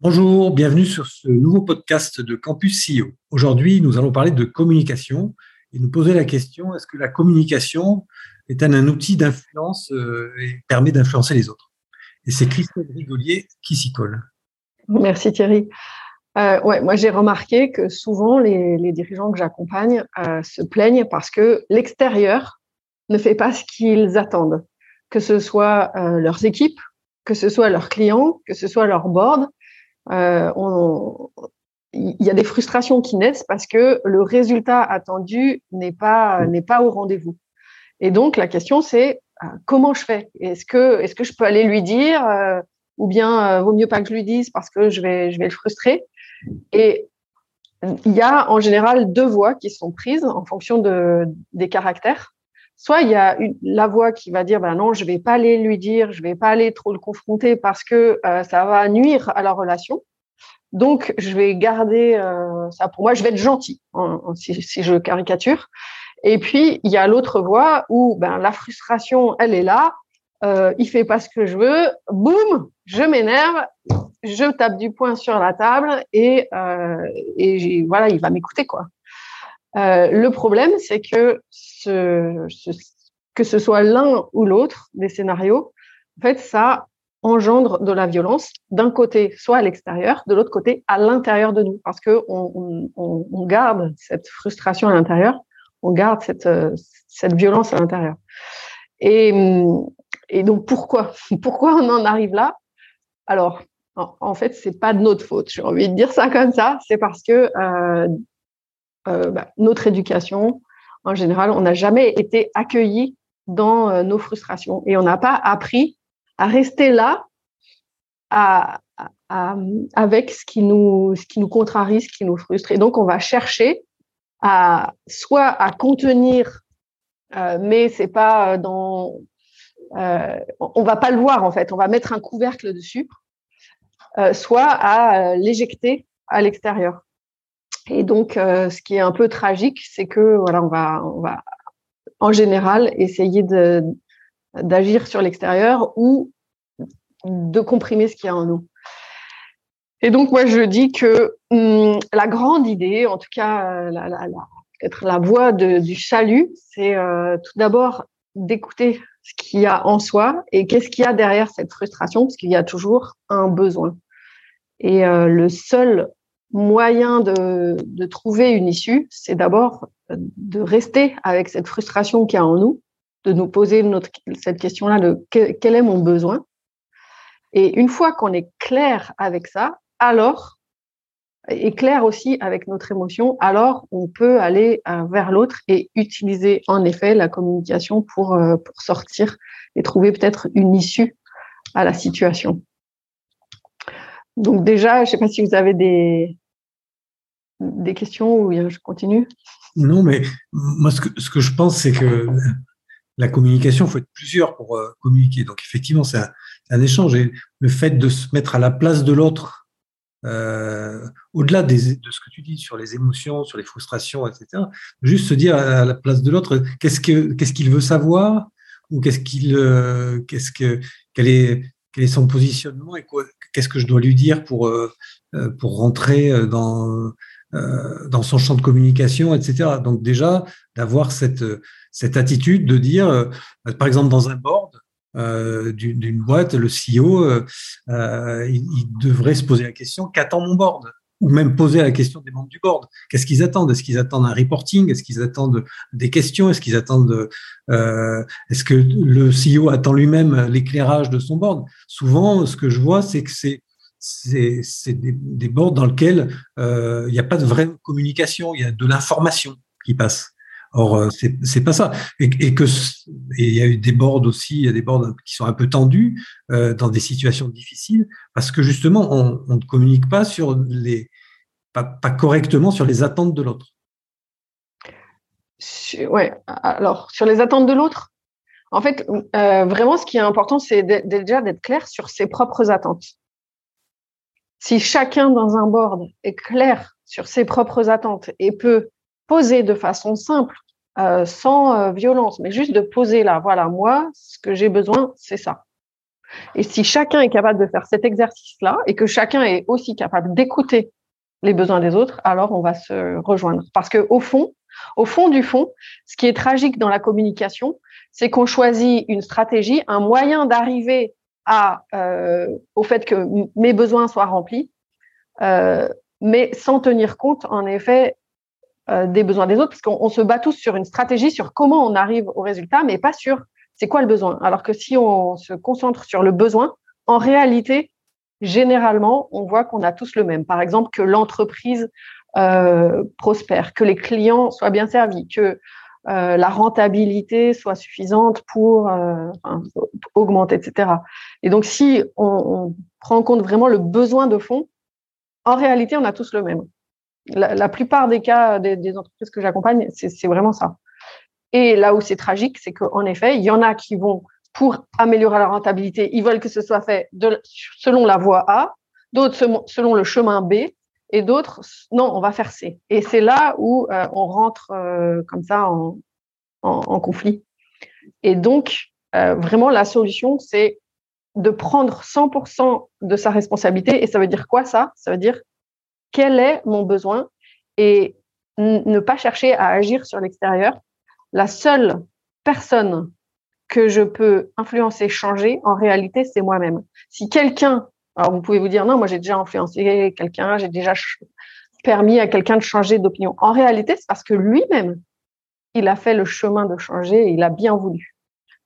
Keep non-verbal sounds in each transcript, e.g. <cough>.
Bonjour, bienvenue sur ce nouveau podcast de Campus CEO. Aujourd'hui, nous allons parler de communication et nous poser la question est-ce que la communication est un, outil d'influence euh, et permet d'influencer les autres? Et c'est Christelle Rigolier qui s'y colle. Merci Thierry. Euh, ouais, moi j'ai remarqué que souvent les, dirigeants que j'accompagne euh, se plaignent parce que l'extérieur ne fait pas ce qu'ils attendent, que ce soit leurs équipes, que ce soit leurs clients, que ce soit leur board euh, il y a des frustrations qui naissent parce que le résultat attendu n'est pas n'est pas au rendez-vous. Et donc la question c'est euh, comment je fais? Est-ce que est-ce que je peux aller lui dire euh, ou bien vaut mieux pas que je lui dise parce que je vais je vais le frustrer? Et il y a en général deux voies qui sont prises en fonction de des caractères. Soit il y a la voix qui va dire ben non, je vais pas aller lui dire, je vais pas aller trop le confronter parce que euh, ça va nuire à la relation. Donc je vais garder euh, ça pour moi, je vais être gentil si, si, je caricature. Et puis il y a l'autre voix où ben la frustration, elle est là, euh, il fait pas ce que je veux, boum, je m'énerve, je tape du poing sur la table et euh, et voilà, il va m'écouter quoi. Euh, le problème, c'est que ce, que ce soit l'un ou l'autre des scénarios, en fait, ça engendre de la violence d'un côté, soit à l'extérieur, de l'autre côté, à l'intérieur de nous, parce que on, on, on, garde cette frustration à l'intérieur, on garde cette, cette violence à l'intérieur. Et, et donc pourquoi? <laughs> Pourquoi on en arrive là? Alors, en, en fait, c'est pas de notre faute. J'ai envie de dire ça comme ça. C'est parce que euh, euh, bah, notre éducation, en général, on n'a jamais été accueillis dans euh, nos frustrations et on n'a pas appris à rester là avec ce qui, nous, ce qui nous contrarie, ce qui nous frustre. Et donc, on va chercher à soit à contenir, euh, mais c'est pas dans. Euh, on va pas le voir en fait. On va mettre un couvercle dessus, soit à l'éjecter à l'extérieur. Et donc, euh, ce qui est un peu tragique, c'est que voilà, on va, on va en général essayer de d'agir sur l'extérieur ou de comprimer ce qu'il y a en nous. Et donc, moi, je dis que hum, la grande idée, en tout cas, la, la, la, être la voie du salut, c'est euh, tout d'abord d'écouter ce qu'il y a en soi et qu'est-ce qu'il y a derrière cette frustration, parce qu'il y a toujours un besoin. Et euh, le seul moyen de, de trouver une issue, c'est d'abord de rester avec cette frustration qu'il y a en nous, de nous poser notre, cette question-là de quel est mon besoin. Et une fois qu'on est clair avec ça, alors, et clair aussi avec notre émotion, alors on peut aller euh, vers l'autre et utiliser en effet la communication pour, euh, pour sortir et trouver peut-être une issue à la situation. Donc déjà, je ne sais pas si vous avez des, des questions ou je continue? Non, mais moi, ce que, je pense, c'est que la communication, il faut être plusieurs pour euh, communiquer. Donc, effectivement, c'est un, échange. Et le fait de se mettre à la place de l'autre, euh, au-delà de ce que tu dis sur les émotions, sur les frustrations, etc., juste se dire à la place de l'autre, qu'est-ce qu'il veut savoir ou qu'est-ce qu'il, euh, qu'est-ce que, quel est, son positionnement et qu'est-ce que je dois lui dire pour, pour rentrer dans, dans son champ de communication, etc. Donc déjà, d'avoir cette, cette attitude de dire, par exemple, dans un board, d'une boîte, le CEO, il, il, devrait se poser la question qu'attend mon board? Ou même poser la question des membres du board. Qu'est-ce qu'ils attendent? Est-ce qu'ils attendent un reporting? Est-ce qu'ils attendent des questions? Est-ce qu'ils attendent euh, Est-ce que le CEO attend lui-même l'éclairage de son board? Souvent, ce que je vois, c'est que c'est c'est des, boards dans lesquels euh, il n'y a pas de vraie communication, il y a de l'information qui passe. Or, euh, c'est pas ça. Et, il y a eu des boards aussi, il y a des boards qui sont un peu tendus euh, dans des situations difficiles parce que justement, on, ne communique pas sur les pas, correctement sur les attentes de l'autre. Ouais, alors sur les attentes de l'autre, en fait, vraiment, ce qui est important, c'est déjà d'être clair sur ses propres attentes. Si chacun dans un board est clair sur ses propres attentes et peut poser de façon simple, euh, sans euh, violence, mais juste de poser là, voilà, moi, ce que j'ai besoin, c'est ça. Et si chacun est capable de faire cet exercice-là et que chacun est aussi capable d'écouter les besoins des autres, alors on va se rejoindre. Parce que au fond, au fond du fond, ce qui est tragique dans la communication, c'est qu'on choisit une stratégie, un moyen d'arriver euh, au fait que mes besoins soient remplis, euh, mais sans tenir compte, en effet, euh, des besoins des autres, parce qu'on se bat tous sur une stratégie, sur comment on arrive au résultat, mais pas sur c'est quoi le besoin. Alors que si on se concentre sur le besoin, en réalité, généralement, on voit qu'on a tous le même. Par exemple, que l'entreprise prospère, que les clients soient bien servis, que euh, la rentabilité soit suffisante pour euh, augmenter, etc. Et donc, si on, prend en compte vraiment le besoin de fond, en réalité, on a tous le même. La, plupart des cas des, entreprises que j'accompagne, c'est vraiment ça. Et là où c'est tragique, c'est qu'en effet, il y en a qui vont, pour améliorer la rentabilité, ils veulent que ce soit fait selon la voie A, d'autres selon le chemin B, et d'autres, non, on va faire C. Et c'est là où euh, on rentre euh, comme ça en, conflit. Et donc, euh, vraiment, la solution, c'est de prendre 100% de sa responsabilité. Et ça veut dire quoi ça? Ça veut dire quel est mon besoin et ne pas chercher à agir sur l'extérieur. La seule personne que je peux influencer, changer, en réalité, c'est moi-même. Si quelqu'un alors, vous pouvez vous dire, non, moi, j'ai déjà influencé quelqu'un, j'ai déjà permis à quelqu'un de changer d'opinion. En réalité, c'est parce que lui-même, il a fait le chemin de changer il a bien voulu.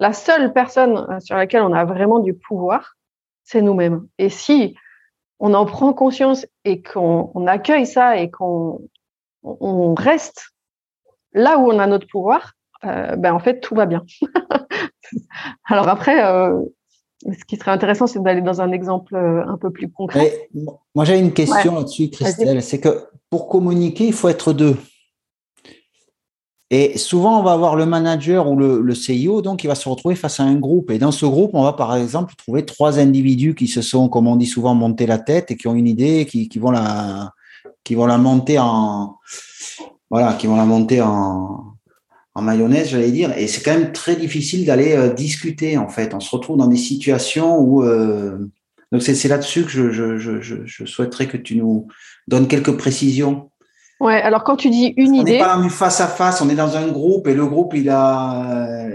La seule personne euh, sur laquelle on a vraiment du pouvoir, c'est nous-mêmes. Et si on en prend conscience et qu'on accueille ça et qu'on on reste là où on a notre pouvoir, euh, ben en fait tout va bien. <laughs> Alors après, euh, ce qui serait intéressant, c'est d'aller dans un exemple euh, un peu plus concret. moi, j'ai une question là-dessus, Christelle. C'est que pour communiquer, il faut être deux. Et souvent, on va avoir le manager ou le, le, CIO, donc il va se retrouver face à un groupe. Et dans ce groupe, on va par exemple trouver trois individus qui se sont, comme on dit souvent, montés la tête et qui ont une idée, qui, qui vont la, qui vont la monter en, voilà, qui vont la monter en, en mayonnaise, j'allais dire. Et c'est quand même très difficile d'aller euh, discuter, en fait. On se retrouve dans des situations où... Euh, donc, c'est là-dessus que je, je, je, je, souhaiterais que tu nous donnes quelques précisions. Ouais, alors quand tu dis une idée. On n'est pas face à face, on est dans un groupe et le groupe, il a.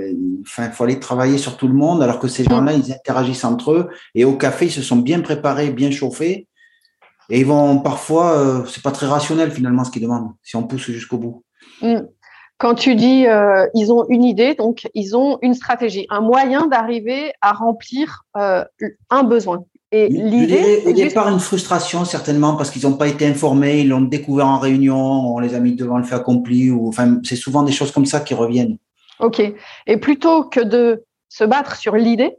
Enfin, il faut aller travailler sur tout le monde, alors que ces gens-là, ils interagissent entre eux. Et au café, ils se sont bien préparés, bien chauffés. Et ils vont parfois, euh, c'est pas très rationnel finalement ce qu'ils demandent, si on pousse jusqu'au bout. Mm. Quand tu dis euh, ils ont une idée, donc ils ont une stratégie, un moyen d'arriver à remplir euh, un besoin. Et l'idée, au départ, une frustration certainement parce qu'ils n'ont pas été informés, ils l'ont découvert en réunion, on les a mis devant le fait accompli, ou enfin c'est souvent des choses comme ça qui reviennent. Ok. Et plutôt que de se battre sur l'idée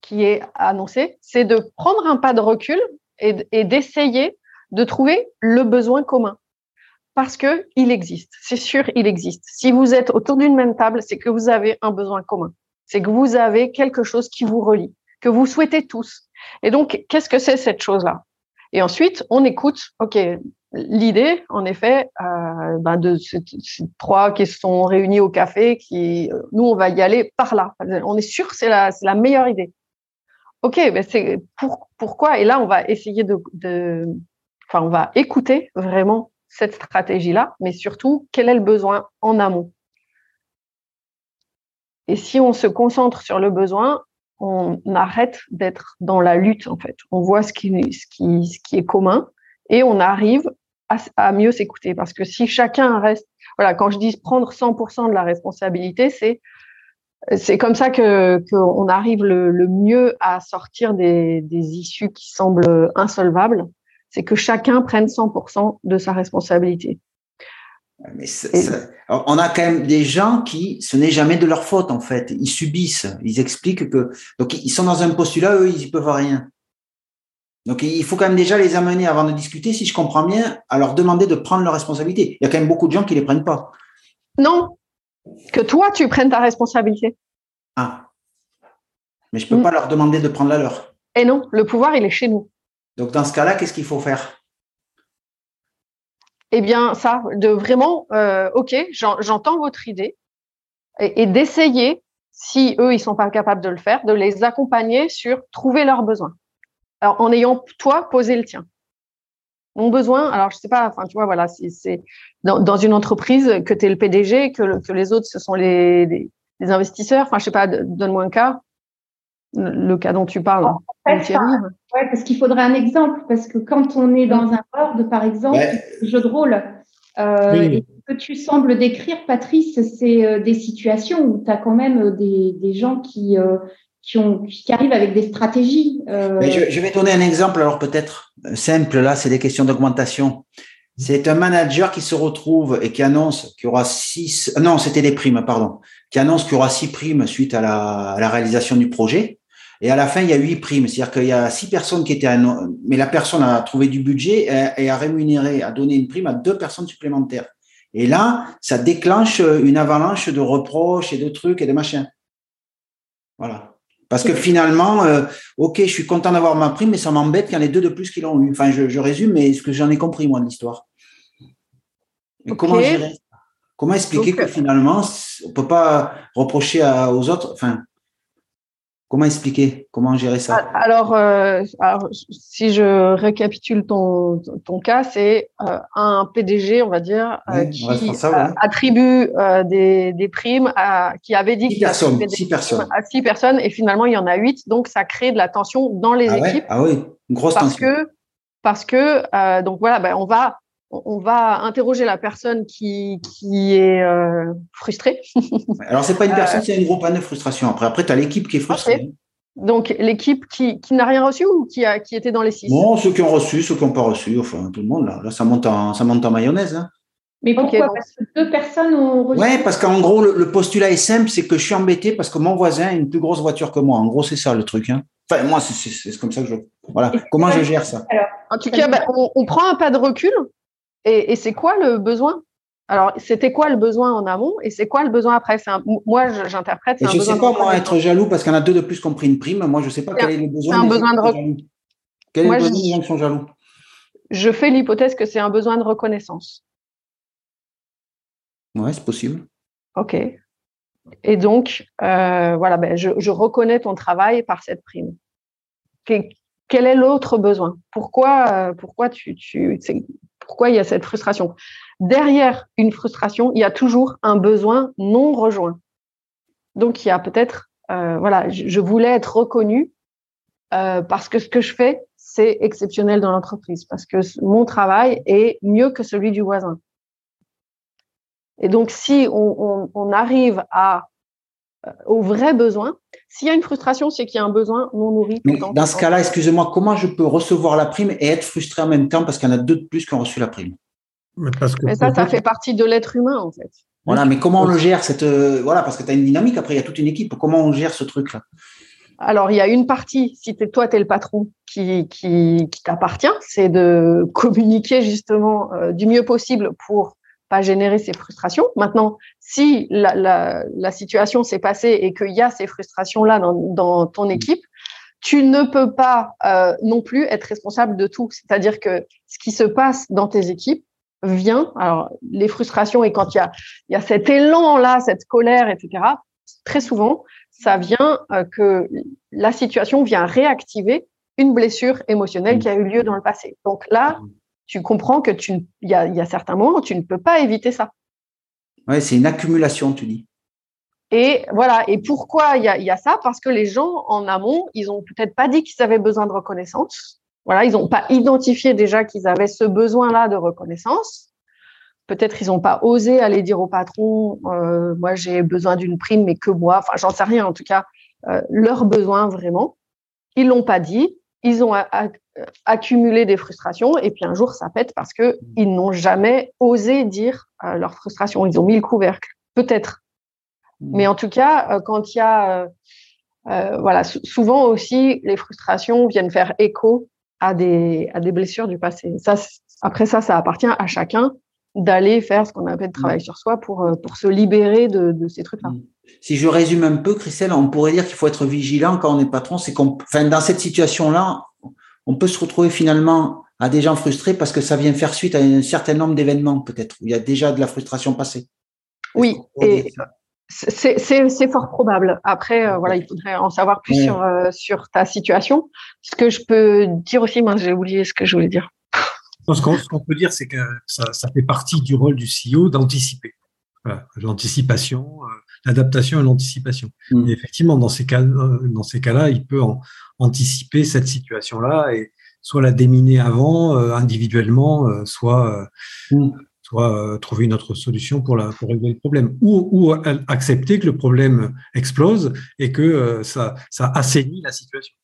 qui est annoncée, c'est de prendre un pas de recul et d'essayer de trouver le besoin commun parce que il existe. C'est sûr, il existe. Si vous êtes autour d'une même table, c'est que vous avez un besoin commun. C'est que vous avez quelque chose qui vous relie, que vous souhaitez tous. Et donc, qu'est-ce que c'est cette chose-là? Et ensuite, on écoute. Ok, l'idée, en effet, euh, ben de ces, trois qui sont réunis au café, qui, nous, on va y aller par là. On est sûr, c'est la, c'est la meilleure idée. Ok, ben c'est pour, pourquoi? Et là, on va essayer de, de, enfin, on va écouter vraiment cette stratégie-là, mais surtout, quel est le besoin en amont? Et si on se concentre sur le besoin, on arrête d'être dans la lutte, en fait. On voit ce qui, est commun et on arrive à, mieux s'écouter. Parce que si chacun reste, voilà, quand je dis prendre 100% de la responsabilité, c'est c'est comme ça qu'on arrive le, mieux à sortir des issues qui semblent insolvables c'est que chacun prenne 100% de sa responsabilité. Mais on a quand même des gens qui, ce n'est jamais de leur faute en fait. Ils subissent, ils expliquent que, donc ils sont dans un postulat, eux, ils n'y peuvent rien. Donc, il faut quand même déjà les amener avant de discuter, si je comprends bien, à leur demander de prendre leurs responsabilités. Il y a quand même beaucoup de gens qui ne les prennent pas. Non, que toi, tu prennes ta responsabilité. Ah. Mais je ne peux mm. pas leur demander de prendre la leur. Et non, le pouvoir, il est chez nous. Donc, dans ce cas-là, qu'est-ce qu'il faut faire? Eh bien, ça, de vraiment, euh, OK, j'entends votre idée, et, d'essayer, si eux, ils sont pas capables de le faire, de les accompagner sur trouver leurs besoins. Alors, en ayant, toi, posé le tien. Mon besoin, alors je sais pas, enfin, tu vois, voilà, c'est dans, une entreprise que tu es le PDG, que, que les autres, ce sont les, les, investisseurs, enfin, je sais pas, donne-moi un cas, le cas dont tu parles. En fait, ouais, parce qu'il faudrait un exemple, parce que quand on est dans un board, par exemple, jeu de rôle, euh, ce que tu sembles décrire, Patrice, c'est euh, des situations où tu as quand même euh, des, gens qui, qui, ont, qui arrivent avec des stratégies. je, vais donner un exemple, alors peut-être simple, là, c'est des questions d'augmentation. C'est un manager qui se retrouve et qui annonce qu'il y aura six, non, c'était des primes, pardon, qui annonce qu'il y aura six primes suite à la, à la réalisation du projet. Et à la fin, il y a huit primes. C'est-à-dire qu'il y a six personnes qui étaient, mais la personne a trouvé du budget et a rémunéré, a donné une prime à deux personnes supplémentaires. Et là, ça déclenche une avalanche de reproches et de trucs et de machins. Voilà. Parce que finalement, euh, ok, je suis content d'avoir ma prime, mais ça m'embête qu'il y en ait deux de plus qui l'ont eu. Enfin, je, résume, mais ce que j'en ai compris, moi, de l'histoire. Comment gérer Comment expliquer que finalement, on peut pas reprocher aux autres, enfin, Comment expliquer? Comment gérer ça? Euh, alors, si je récapitule ton, ton cas, c'est euh, un PDG, on va dire, euh, qui attribue des, des, primes à, qui avait dit qu'il personnes, six personnes. à six personnes et finalement il y en a huit, donc ça crée de la tension dans les ah équipes. ah oui, une grosse parce tension. Que, parce que donc voilà, ben, on va on va interroger la personne qui, qui est euh, frustrée. Alors, c'est pas une personne, c'est un gros panneau de frustration. Après, après tu as l'équipe qui est frustrée. Donc, l'équipe qui, qui n'a rien reçu ou qui, a, qui était dans les six? Non, ceux qui ont reçu, ceux qui n'ont pas reçu, enfin, tout le monde, là, là ça, monte en, ça monte en mayonnaise. Hein. Mais pourquoi? Parce que deux personnes ont reçu. Oui, parce qu'en gros, le, postulat est simple, c'est que je suis embêté parce que mon voisin a une plus grosse voiture que moi. En gros, c'est ça le truc. Hein. Enfin, moi, c'est comme ça que je. Voilà. Comment je gère ça? En tout cas, on, on, prend un pas de recul et, c'est quoi le besoin? Alors, c'était quoi le besoin en amont et c'est quoi le besoin après? Moi, j'interprète. Je ne sais pas, moi, être jaloux parce qu'il y en a deux de plus qui ont pris une prime. Moi, je ne sais pas quel est le besoin. C'est un besoin de Quel est le besoin des gens qui sont jaloux? Je fais l'hypothèse que c'est un besoin de reconnaissance. Oui, c'est possible. OK. Et donc, euh, voilà, ben, je, reconnais ton travail par cette prime. Quel est l'autre besoin? Pourquoi, euh, pourquoi tu, tu pourquoi il y a cette frustration Derrière une frustration, il y a toujours un besoin non rejoint. Donc, il y a peut-être, euh, voilà, je, voulais être reconnue euh, parce que ce que je fais, c'est exceptionnel dans l'entreprise, parce que mon travail est mieux que celui du voisin. Et donc, si on, arrive à, aux vrais besoins, s'il y a une frustration, c'est qu'il y a un besoin non nourri. dans ce cas-là, excusez-moi, comment je peux recevoir la prime et être frustré en même temps parce qu'il y en a deux de plus qui ont reçu la prime? Mais, parce que ça, ça fait partie de l'être humain, en fait. Voilà, mais comment on le gère cette euh, voilà parce que tu as une dynamique après il y a toute une équipe. Comment on gère ce truc là alors, il y a une partie, si es, toi, tu es le patron, qui, qui, t'appartient, c'est de <laughs> communiquer justement euh, du mieux possible pour pas générer ces frustrations. Maintenant, si la, la, la situation s'est passée et qu'il y a ces frustrations-là dans, dans, ton équipe, tu ne peux pas euh, non plus être responsable de tout. C'est-à-dire que ce qui se passe dans tes équipes vient, alors les frustrations et quand il y a, il y a cet élan-là, cette colère, etc., très souvent, ça vient euh, que la situation vient réactiver une blessure émotionnelle qui a eu lieu dans le passé. Donc là, tu comprends que tu, il y a, certains moments où tu ne peux pas éviter ça. Ouais, c'est une accumulation, tu dis. Et voilà. Et pourquoi il y, a, ça? Parce que les gens en amont, ils ont peut-être pas dit qu'ils avaient besoin de reconnaissance. Voilà, ils n'ont pas identifié déjà qu'ils avaient ce besoin-là de reconnaissance. Peut-être ils n'ont pas osé aller dire au patron, euh, moi j'ai besoin d'une prime, mais que moi. Enfin, j'en sais rien. En tout cas, euh, leurs besoins vraiment. Ils l'ont pas dit ils ont accumulé des frustrations et puis un jour ça pète parce que ils n'ont jamais osé dire euh, leur frustration. Ils ont mis le couvercle, peut-être. Mmh. Mais en tout cas, euh, quand il y a, euh, voilà, souvent aussi les frustrations viennent faire écho à des, à des blessures du passé. Ça, après ça, ça appartient à chacun d'aller faire ce qu'on appelle de travail sur soi pour, euh, pour se libérer de, de ces trucs-là. Mm. Si je résume un peu, Christelle, on pourrait dire qu'il faut être vigilant quand on est patron. C'est qu'on, enfin, dans cette situation-là, on peut se retrouver finalement à des gens frustrés parce que ça vient faire suite à un certain nombre d'événements, peut-être, où il y a déjà de la frustration passée. Oui, et c'est fort probable. Après, euh, voilà, il faudrait en savoir plus sur, euh, sur ta situation. Ce que je peux dire aussi, moi, j'ai oublié ce que je voulais dire. Ce qu'on peut dire, c'est que ça, ça, fait partie du rôle du CEO d'anticiper. Voilà, l'anticipation, euh, l'adaptation et l'anticipation. Mmh. Effectivement, dans ces cas, dans ces cas-là, il peut anticiper cette situation-là et soit la déminer avant individuellement, soit mmh soit euh, trouver une autre solution pour, la, pour régler le problème, ou, ou accepter que le problème explose et que euh, ça, ça assainit la situation.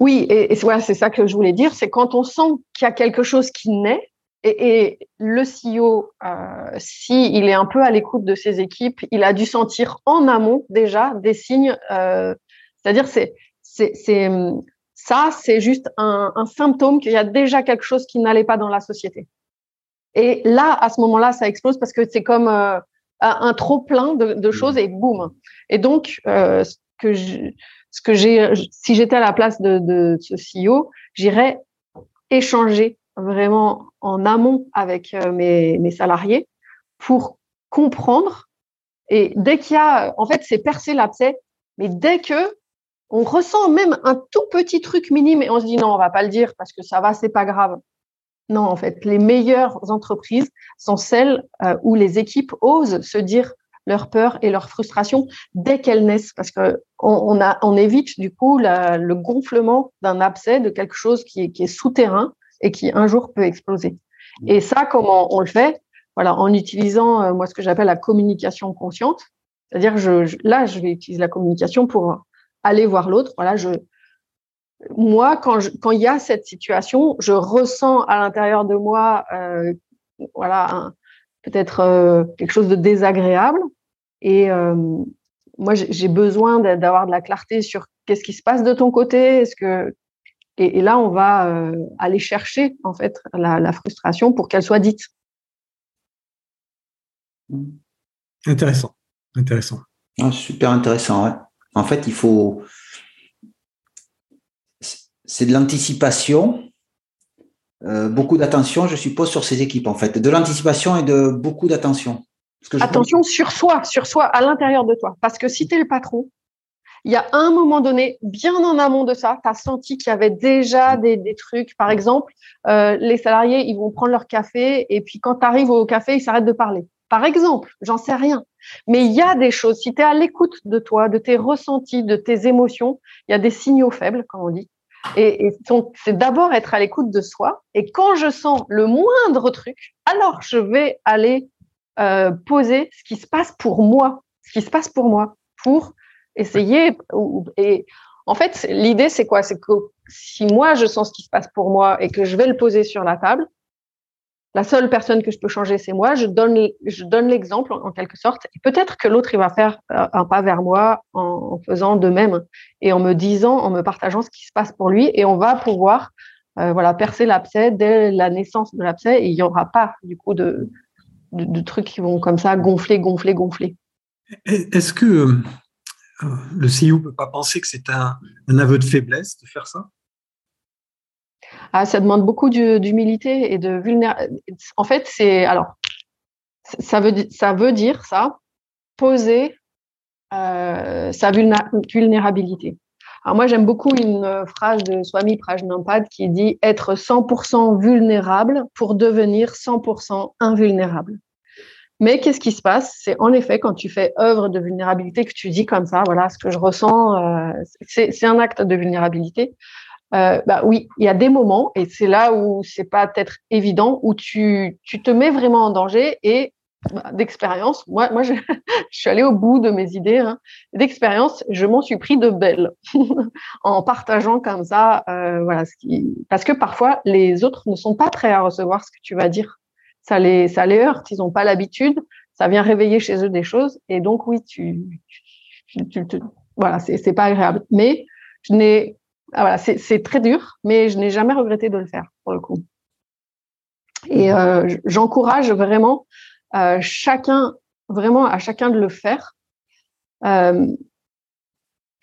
Oui, et, et voilà, c'est ça que je voulais dire, c'est quand on sent qu'il y a quelque chose qui naît, et, et le CEO, euh, s'il est un peu à l'écoute de ses équipes, il a dû sentir en amont déjà des signes, euh, c'est-à-dire c'est, c'est, c'est ça, c'est juste un, un symptôme qu'il y a déjà quelque chose qui n'allait pas dans la société. Et là, à ce moment-là, ça explose parce que c'est comme euh, un trop plein de, de, choses et boum. Et donc, euh, ce que ce que j'ai, si j'étais à la place de, de ce CEO, j'irais échanger vraiment en amont avec euh, mes, mes salariés pour comprendre. Et dès qu'il y a, en fait, c'est percer l'abcès, mais dès que on ressent même un tout petit truc minime et on se dit non, on va pas le dire parce que ça va, c'est pas grave. Non, en fait, les meilleures entreprises sont celles euh, où les équipes osent se dire leurs peurs et leurs frustrations dès qu'elles naissent, parce que on, a, on évite du coup le gonflement d'un abcès de quelque chose qui est, qui est souterrain et qui un jour peut exploser. Et ça, comment on le fait? Voilà, en utilisant euh, moi ce que j'appelle la communication consciente, c'est-à-dire là je vais utiliser la communication pour aller voir l'autre. Voilà, je moi, quand, quand il y a cette situation, je ressens à l'intérieur de moi, euh, voilà, peut-être euh, quelque chose de désagréable. Et euh, moi, j'ai besoin d'avoir de la clarté sur qu'est-ce qui se passe de ton côté. Est-ce que et, là, on va euh, aller chercher en fait la, la frustration pour qu'elle soit dite. Intéressant, intéressant. Ah, super intéressant. Ouais. En fait, il faut c'est de l'anticipation, euh, beaucoup d'attention, je suppose, sur ces équipes, en fait. De l'anticipation et de beaucoup d'attention. Attention sur soi, sur soi, à l'intérieur de toi. Parce que si tu es le patron, il y a un moment donné, bien en amont de ça, tu as senti qu'il y avait déjà des, des trucs. Par exemple, euh, les salariés, ils vont prendre leur café et puis quand tu arrives au café, ils s'arrêtent de parler. Par exemple, j'en sais rien. Mais il y a des choses, si tu es à l'écoute de toi, de tes ressentis, de tes émotions, il y a des signaux faibles, comme on dit. Et, c'est d'abord être à l'écoute de soi. Et quand je sens le moindre truc, alors je vais aller euh, poser ce qui se passe pour moi, ce qui se passe pour moi, pour essayer. Et en fait, l'idée c'est quoi? C'est que si moi je sens ce qui se passe pour moi et que je vais le poser sur la table, la seule personne que je peux changer, c'est moi. Je donne, l'exemple en, quelque sorte. Et peut-être que l'autre, il va faire euh, un pas vers moi en, faisant de même et en me disant, en me partageant ce qui se passe pour lui. Et on va pouvoir, euh, voilà, percer l'abcès dès la naissance de l'abcès. Et il n'y aura pas, du coup, de, trucs qui vont comme ça gonfler, gonfler, gonfler. Est-ce que euh, le CEO ne peut pas penser que c'est un aveu de faiblesse de faire ça? Ah, ça demande beaucoup d'humilité et de vulnérabilité. En fait, c'est alors ça veut ça veut dire ça poser euh, sa vulnérabilité. Alors moi, j'aime beaucoup une phrase de Swami Prajnampad qui dit être 100% vulnérable pour devenir 100% invulnérable. Mais qu'est-ce qui se passe? C'est en effet quand tu fais œuvre de vulnérabilité que tu dis comme ça, voilà ce que je ressens, euh, c'est un acte de vulnérabilité. Euh, bah oui, il y a des moments, et c'est là où c'est pas peut-être évident, où tu, tu te mets vraiment en danger et bah, d'expérience, moi, moi je, <laughs> je, suis allée au bout de mes idées. Hein. D'expérience, je m'en suis pris de belles <laughs> en partageant comme ça, euh, voilà, ce qui... parce que parfois les autres ne sont pas prêts à recevoir ce que tu vas dire. Ça les, ça les heurte, ils n'ont pas l'habitude, ça vient réveiller chez eux des choses, et donc oui, tu, tu, tu, tu c'est pas agréable. Mais je n'ai ah, c'est très dur, mais je n'ai jamais regretté de le faire pour le coup. Et euh, j'encourage vraiment euh, chacun, vraiment à chacun de le faire. Euh,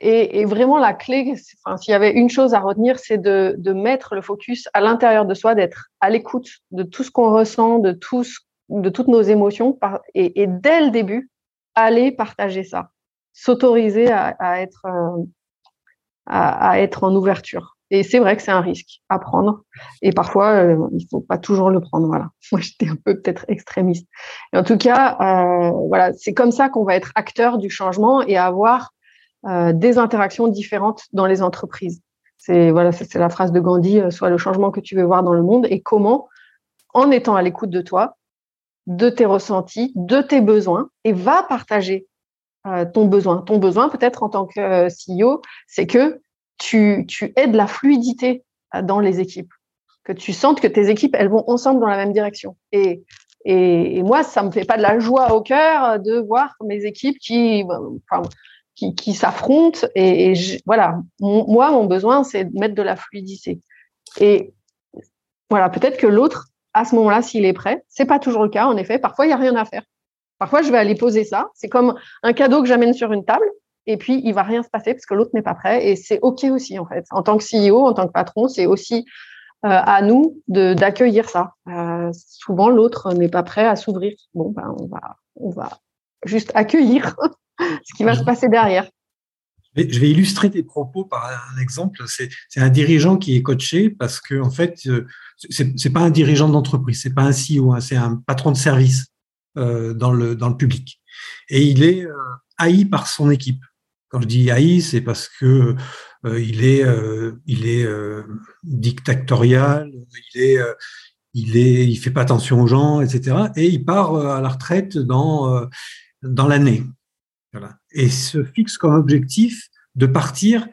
et, vraiment, la clé, s'il y avait une chose à retenir, c'est de, mettre le focus à l'intérieur de soi, d'être à l'écoute de tout ce qu'on ressent, de, tout de toutes nos émotions, et, dès le début, aller partager ça, s'autoriser à, être, à, être en ouverture. Et c'est vrai que c'est un risque à prendre. Et parfois, euh, il faut pas toujours le prendre. Voilà. <laughs> Moi, j'étais un peu peut-être extrémiste. En tout cas, euh, voilà, c'est comme ça qu'on va être acteur du changement et avoir euh, des interactions différentes dans les entreprises. C'est voilà, c'est la phrase de Gandhi soit le changement que tu veux voir dans le monde et comment, en étant à l'écoute de toi, de tes ressentis, de tes besoins, et va partager euh, ton besoin. Ton besoin, peut-être en tant que euh, CEO, c'est que tu, tu aides la fluidité euh, dans les équipes, que tu sentes que tes équipes, elles vont ensemble dans la même direction. Et, et, moi, ça me fait pas de la joie au cœur de voir mes équipes qui, enfin, qui, qui s'affrontent. Et, voilà, moi, mon besoin, c'est de mettre de la fluidité. Et voilà, peut-être que l'autre, à ce moment-là, s'il est prêt, c'est pas toujours le cas, en effet. Parfois, il y a rien à faire. Parfois, je vais aller poser ça. C'est comme un cadeau que j'amène sur une table et puis il va rien se passer parce que l'autre n'est pas prêt et c'est ok aussi en fait. En tant que CEO, en tant que patron, c'est aussi euh, à nous d'accueillir ça. Euh, souvent l'autre n'est pas prêt à s'ouvrir. Bon ben on va on va juste accueillir <laughs> ce qui va se passer derrière. Je vais illustrer tes propos par un exemple. C'est un dirigeant qui est coaché parce que en fait euh, c'est pas un dirigeant d'entreprise, c'est pas un CEO, hein, c'est un patron de service dans le dans le public et il est haï par son équipe. Quand je dis haï, c'est parce que euh, il est, euh, il est euh, dictatorial, il est, il est, il fait pas attention aux gens, etc. Et il part à la retraite dans dans l'année. Voilà. Et se fixe comme objectif de partir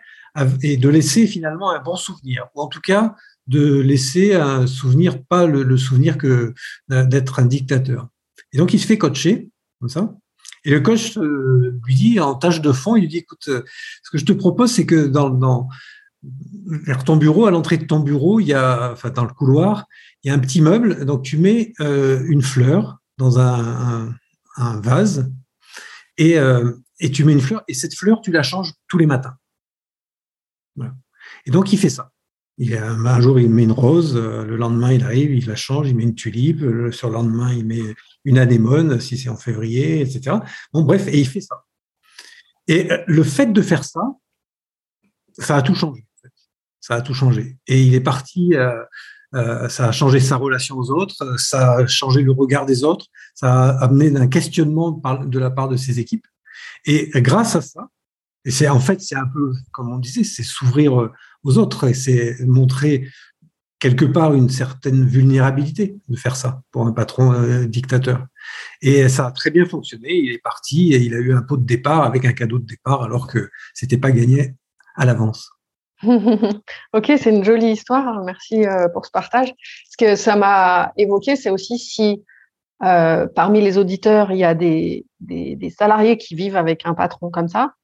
et de laisser finalement un bon souvenir, ou en tout cas de laisser un souvenir, pas le, le souvenir que d'être un dictateur. Et donc il se fait coacher comme ça. Et le coach euh, lui dit, en tâche de fond, il lui dit, écoute, euh, ce que je te propose, c'est que dans, dans, ton bureau, à l'entrée de ton bureau, il y a, enfin, dans le couloir, il y a un petit meuble. Donc, tu mets euh, une fleur dans un, un, vase et, et tu mets une fleur. Et cette fleur, tu la changes tous les matins. Voilà. Et donc, il fait ça. Il a, un jour, il met une rose, le lendemain, il arrive, il la change, il met une tulipe, le lendemain, il met une anémone si c'est en février, etc. Bon, bref, et il fait ça. Et euh, le fait de faire ça, ça a tout changé. Ça a tout changé. Et il est parti, euh, euh, ça a changé sa relation aux autres, ça a changé le regard des autres, ça a amené un questionnement de la part de ses équipes. Et grâce à ça, et c'est en fait, c'est un peu, comme on disait, c'est s'ouvrir aux autres et c'est montrer quelque part une certaine vulnérabilité de faire ça pour un patron euh, dictateur. Et ça a très bien fonctionné. Il est parti et il a eu un pot de départ avec un cadeau de départ alors que c'était pas gagné à l'avance. <laughs> ok, c'est une jolie histoire. Merci euh, pour ce partage. Ce que ça m'a évoqué, c'est aussi si euh, parmi les auditeurs, il y a des, des, salariés qui vivent avec un patron comme ça,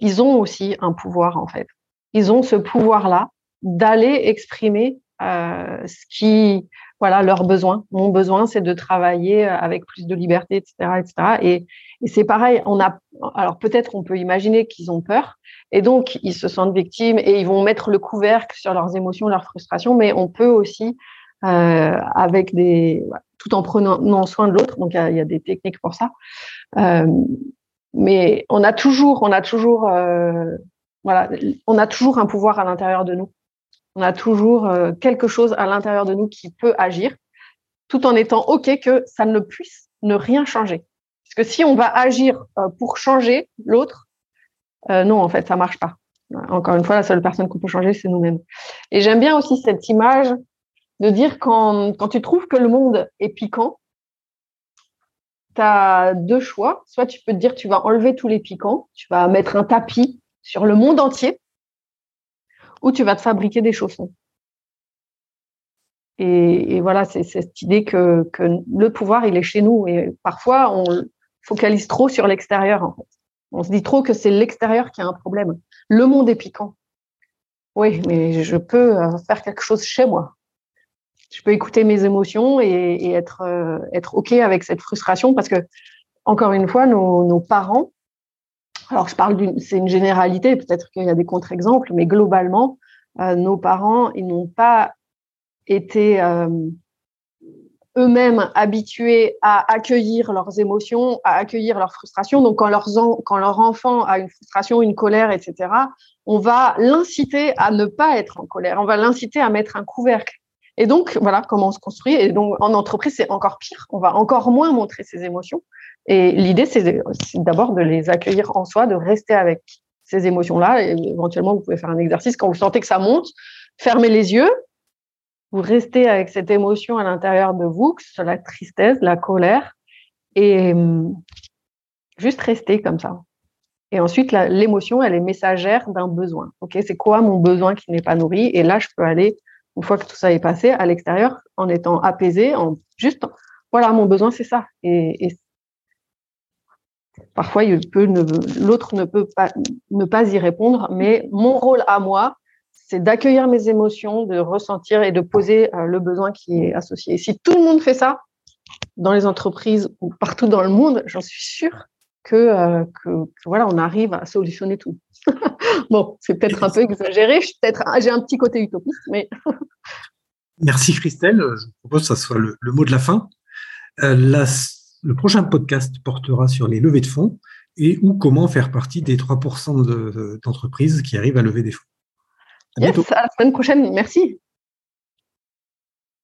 ils ont aussi un pouvoir en fait. Ils ont ce pouvoir-là d'aller exprimer euh, ce qui, voilà, leurs besoins. Mon besoin, c'est de travailler avec plus de liberté, etc., etc. Et, c'est pareil. On a, alors peut-être on peut imaginer qu'ils ont peur, et donc ils se sentent victimes et ils vont mettre le couvercle sur leurs émotions, leurs frustrations. Mais on peut aussi, euh, avec des, tout en prenant soin de l'autre. Donc il y, y a, des techniques pour ça. Euh, mais on a toujours, on a toujours, euh, voilà, on a toujours un pouvoir à l'intérieur de nous. On a toujours euh, quelque chose à l'intérieur de nous qui peut agir, tout en étant OK que ça ne puisse ne rien changer. Parce que si on va agir euh, pour changer l'autre, euh, non, en fait, ça marche pas. Encore une fois, la seule personne qu'on peut changer, c'est nous-mêmes. Et j'aime bien aussi cette image de dire quand, quand tu trouves que le monde est piquant, tu as deux choix. Soit tu peux te dire tu vas enlever tous les piquants, tu vas mettre un tapis sur le monde entier, ou tu vas te fabriquer des chaussons. Et, voilà, c'est cette idée que, le pouvoir, il est chez nous. Et parfois, on focalise trop sur l'extérieur. On se dit trop que c'est l'extérieur qui a un problème. Le monde est piquant. Oui, mais je peux faire quelque chose chez moi. Je peux écouter mes émotions et, être, être OK avec cette frustration parce que, encore une fois, nos parents, alors je parle d'une, c'est une généralité, peut-être qu'il y a des contre-exemples, mais globalement, euh, nos parents, ils n'ont pas été euh, eux-mêmes habitués à accueillir leurs émotions, à accueillir leurs frustrations. Donc, quand, quand leur enfant a une frustration, une colère, etc., on va l'inciter à ne pas être en colère. On va l'inciter à mettre un couvercle. Et donc, voilà comment on se construit. Et donc, en entreprise, c'est encore pire. On va encore moins montrer ses émotions. Et l'idée, c'est d'abord de les accueillir en soi, de rester avec ces émotions-là. Éventuellement, vous pouvez faire un exercice quand vous sentez que ça monte. Fermez les yeux. Vous restez avec cette émotion à l'intérieur de vous, que ce soit la tristesse, la colère, et hum, juste rester comme ça. Et ensuite, l'émotion, elle est messagère d'un besoin. Ok, c'est quoi mon besoin qui n'est pas nourri? Et là, je peux aller, une fois que tout ça est passé, à l'extérieur, en étant apaisé, en juste, voilà, mon besoin, c'est ça. Et, et Parfois, l'autre ne peut pas, ne pas y répondre, mais mon rôle à moi, c'est d'accueillir mes émotions, de ressentir et de poser euh, le besoin qui est associé. si tout le monde fait ça dans les entreprises ou partout dans le monde, j'en suis sûre que, euh, voilà, on arrive à solutionner tout. <laughs> bon, c'est peut-être un peu exagéré, peut-être j'ai un petit côté utopiste, mais. <laughs> Merci Christelle. Je propose que ça soit le, mot de la fin. Euh, le prochain podcast portera sur les levées de fonds et ou comment faire partie des 3% d'entreprises qui arrivent à lever des fonds. À, yes, à la semaine prochaine. Merci.